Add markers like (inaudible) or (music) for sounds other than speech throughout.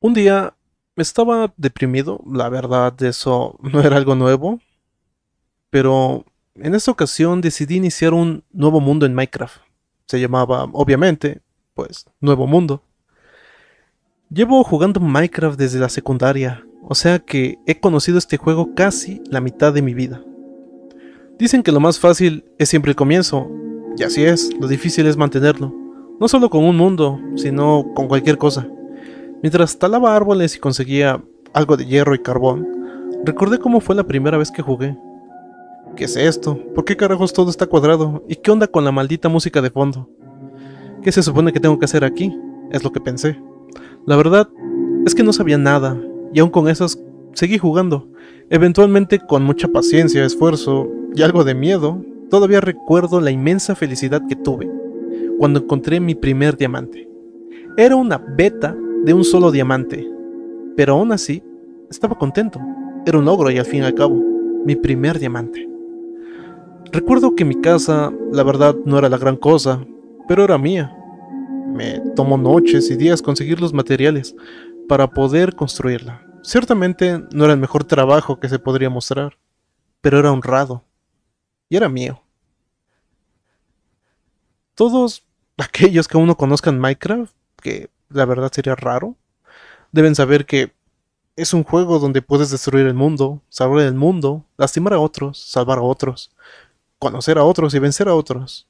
Un día estaba deprimido, la verdad eso (laughs) no era algo nuevo, pero en esta ocasión decidí iniciar un nuevo mundo en Minecraft. Se llamaba, obviamente, pues, Nuevo Mundo. Llevo jugando Minecraft desde la secundaria, o sea que he conocido este juego casi la mitad de mi vida. Dicen que lo más fácil es siempre el comienzo, y así es, lo difícil es mantenerlo, no solo con un mundo, sino con cualquier cosa. Mientras talaba árboles y conseguía algo de hierro y carbón, recordé cómo fue la primera vez que jugué. ¿Qué es esto? ¿Por qué carajos todo está cuadrado? ¿Y qué onda con la maldita música de fondo? ¿Qué se supone que tengo que hacer aquí? Es lo que pensé. La verdad es que no sabía nada, y aún con esas seguí jugando. Eventualmente con mucha paciencia, esfuerzo y algo de miedo, todavía recuerdo la inmensa felicidad que tuve cuando encontré mi primer diamante. Era una beta de un solo diamante, pero aún así estaba contento. Era un logro y al fin y al cabo, mi primer diamante. Recuerdo que mi casa, la verdad, no era la gran cosa, pero era mía. Me tomó noches y días conseguir los materiales para poder construirla. Ciertamente no era el mejor trabajo que se podría mostrar, pero era honrado y era mío. Todos aquellos que aún no conozcan Minecraft, que la verdad sería raro, deben saber que es un juego donde puedes destruir el mundo, salvar el mundo, lastimar a otros, salvar a otros, conocer a otros y vencer a otros.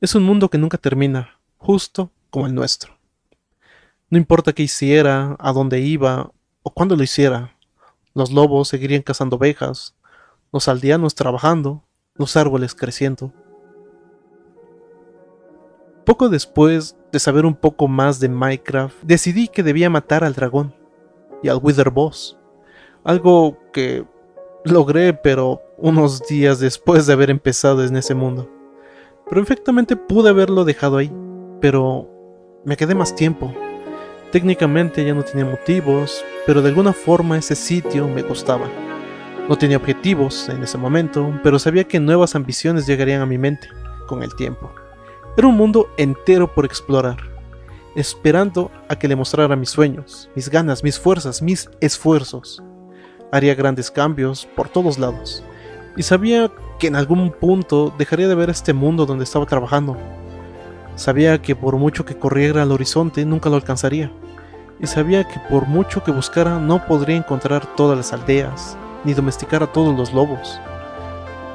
Es un mundo que nunca termina, justo como el nuestro. No importa qué hiciera, a dónde iba o cuándo lo hiciera, los lobos seguirían cazando ovejas, los aldeanos trabajando, los árboles creciendo. Poco después de saber un poco más de Minecraft, decidí que debía matar al dragón y al Wither Boss. Algo que logré, pero unos días después de haber empezado en ese mundo. Perfectamente pude haberlo dejado ahí, pero me quedé más tiempo. Técnicamente ya no tenía motivos, pero de alguna forma ese sitio me gustaba. No tenía objetivos en ese momento, pero sabía que nuevas ambiciones llegarían a mi mente con el tiempo. Era un mundo entero por explorar, esperando a que le mostrara mis sueños, mis ganas, mis fuerzas, mis esfuerzos. Haría grandes cambios por todos lados, y sabía que en algún punto dejaría de ver este mundo donde estaba trabajando. Sabía que por mucho que corriera al horizonte nunca lo alcanzaría, y sabía que por mucho que buscara no podría encontrar todas las aldeas, ni domesticar a todos los lobos.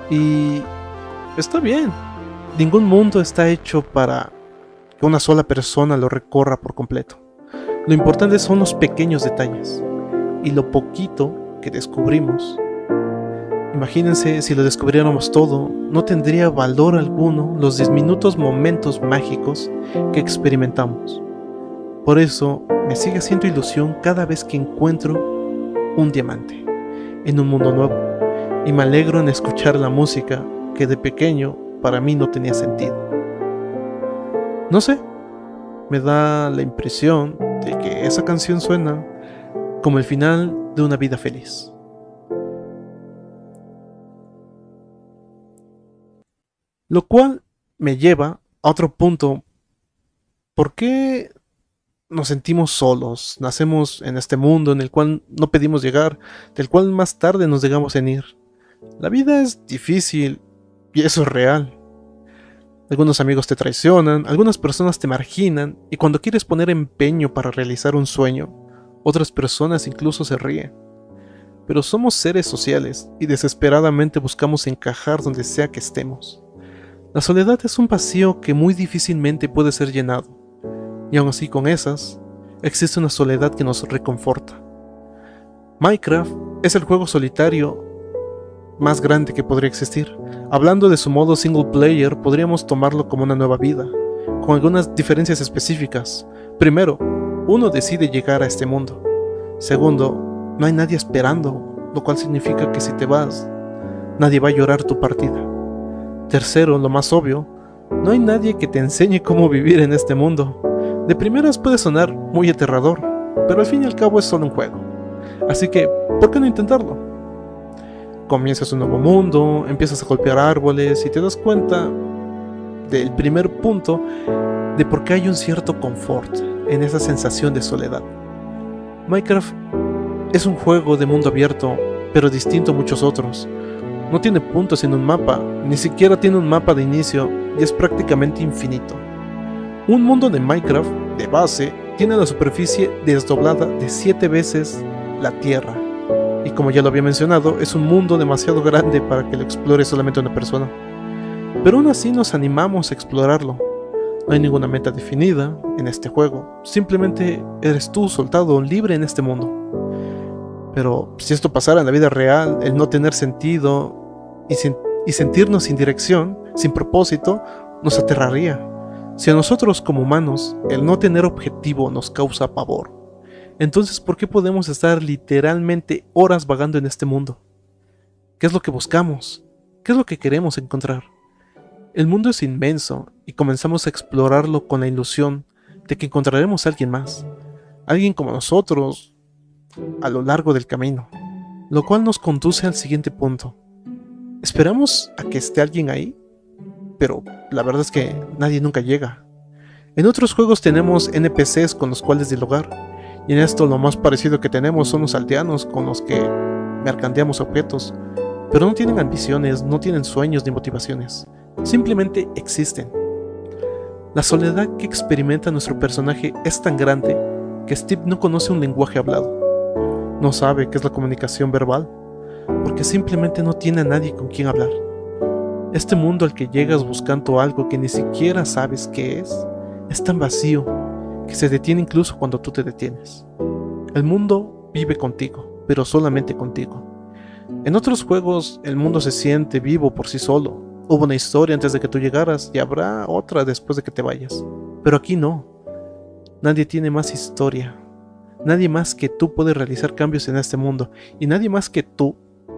Y está bien, Ningún mundo está hecho para que una sola persona lo recorra por completo. Lo importante son los pequeños detalles y lo poquito que descubrimos. Imagínense si lo descubriéramos todo, no tendría valor alguno los diminutos momentos mágicos que experimentamos. Por eso me sigue haciendo ilusión cada vez que encuentro un diamante en un mundo nuevo y me alegro en escuchar la música que de pequeño para mí no tenía sentido. No sé, me da la impresión de que esa canción suena como el final de una vida feliz. Lo cual me lleva a otro punto. ¿Por qué nos sentimos solos? Nacemos en este mundo en el cual no pedimos llegar, del cual más tarde nos llegamos en ir. La vida es difícil y eso es real. Algunos amigos te traicionan, algunas personas te marginan y cuando quieres poner empeño para realizar un sueño, otras personas incluso se ríen. Pero somos seres sociales y desesperadamente buscamos encajar donde sea que estemos. La soledad es un vacío que muy difícilmente puede ser llenado, y aun así con esas, existe una soledad que nos reconforta. Minecraft es el juego solitario más grande que podría existir. Hablando de su modo single player, podríamos tomarlo como una nueva vida, con algunas diferencias específicas. Primero, uno decide llegar a este mundo. Segundo, no hay nadie esperando, lo cual significa que si te vas, nadie va a llorar tu partida. Tercero, lo más obvio, no hay nadie que te enseñe cómo vivir en este mundo. De primeras puede sonar muy aterrador, pero al fin y al cabo es solo un juego. Así que, ¿por qué no intentarlo? Comienzas un nuevo mundo, empiezas a golpear árboles y te das cuenta del primer punto de por qué hay un cierto confort en esa sensación de soledad. Minecraft es un juego de mundo abierto, pero distinto a muchos otros. No tiene puntos en un mapa, ni siquiera tiene un mapa de inicio y es prácticamente infinito. Un mundo de Minecraft, de base, tiene la superficie desdoblada de 7 veces la Tierra. Y como ya lo había mencionado, es un mundo demasiado grande para que lo explore solamente una persona. Pero aún así nos animamos a explorarlo. No hay ninguna meta definida en este juego, simplemente eres tú soltado, libre en este mundo. Pero si esto pasara en la vida real, el no tener sentido y, sentirnos sin dirección, sin propósito, nos aterraría. Si a nosotros como humanos el no tener objetivo nos causa pavor, entonces ¿por qué podemos estar literalmente horas vagando en este mundo? ¿Qué es lo que buscamos? ¿Qué es lo que queremos encontrar? El mundo es inmenso y comenzamos a explorarlo con la ilusión de que encontraremos a alguien más, alguien como nosotros, a lo largo del camino, lo cual nos conduce al siguiente punto. Esperamos a que esté alguien ahí, pero la verdad es que nadie nunca llega. En otros juegos tenemos NPCs con los cuales dialogar, y en esto lo más parecido que tenemos son los aldeanos con los que mercandeamos objetos, pero no tienen ambiciones, no tienen sueños ni motivaciones, simplemente existen. La soledad que experimenta nuestro personaje es tan grande que Steve no conoce un lenguaje hablado, no sabe qué es la comunicación verbal, porque simplemente no tiene a nadie con quien hablar. Este mundo al que llegas buscando algo que ni siquiera sabes qué es, es tan vacío que se detiene incluso cuando tú te detienes. El mundo vive contigo, pero solamente contigo. En otros juegos el mundo se siente vivo por sí solo. Hubo una historia antes de que tú llegaras y habrá otra después de que te vayas. Pero aquí no. Nadie tiene más historia. Nadie más que tú puede realizar cambios en este mundo y nadie más que tú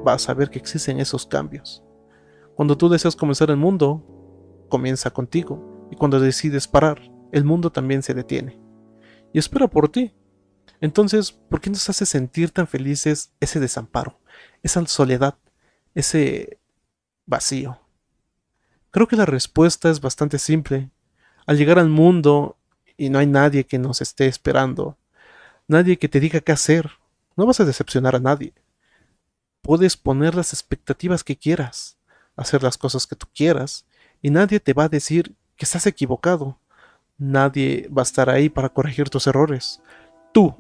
va a saber que existen esos cambios. Cuando tú deseas comenzar el mundo, comienza contigo, y cuando decides parar, el mundo también se detiene. Y espera por ti. Entonces, ¿por qué nos hace sentir tan felices ese desamparo, esa soledad, ese vacío? Creo que la respuesta es bastante simple. Al llegar al mundo y no hay nadie que nos esté esperando, nadie que te diga qué hacer, no vas a decepcionar a nadie. Puedes poner las expectativas que quieras, hacer las cosas que tú quieras, y nadie te va a decir que estás equivocado. Nadie va a estar ahí para corregir tus errores. Tú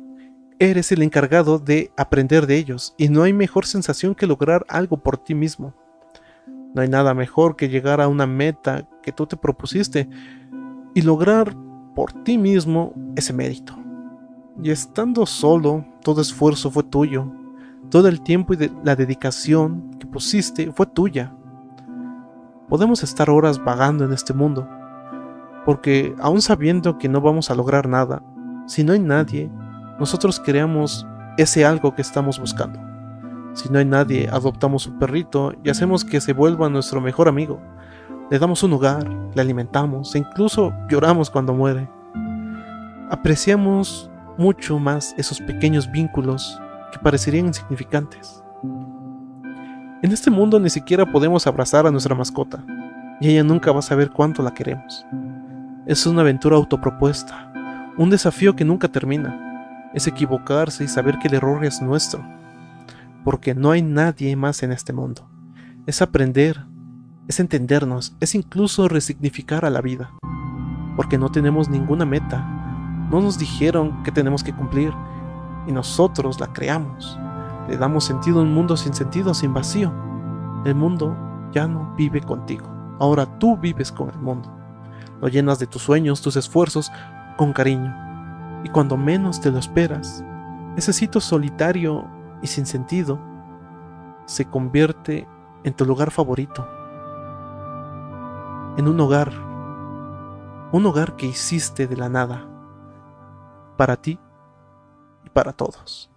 eres el encargado de aprender de ellos, y no hay mejor sensación que lograr algo por ti mismo. No hay nada mejor que llegar a una meta que tú te propusiste y lograr por ti mismo ese mérito. Y estando solo, todo esfuerzo fue tuyo, todo el tiempo y la dedicación que pusiste fue tuya. Podemos estar horas vagando en este mundo, porque aún sabiendo que no vamos a lograr nada, si no hay nadie, nosotros creamos ese algo que estamos buscando. Si no hay nadie, adoptamos un perrito y hacemos que se vuelva nuestro mejor amigo. Le damos un hogar, le alimentamos e incluso lloramos cuando muere. Apreciamos mucho más esos pequeños vínculos que parecerían insignificantes. En este mundo ni siquiera podemos abrazar a nuestra mascota, y ella nunca va a saber cuánto la queremos. Es una aventura autopropuesta, un desafío que nunca termina. Es equivocarse y saber que el error es nuestro, porque no hay nadie más en este mundo. Es aprender, es entendernos, es incluso resignificar a la vida, porque no tenemos ninguna meta, no nos dijeron que tenemos que cumplir, y nosotros la creamos. Le damos sentido a un mundo sin sentido, sin vacío. El mundo ya no vive contigo. Ahora tú vives con el mundo. Lo llenas de tus sueños, tus esfuerzos, con cariño. Y cuando menos te lo esperas, ese sitio solitario y sin sentido se convierte en tu lugar favorito. En un hogar. Un hogar que hiciste de la nada. Para ti para todos.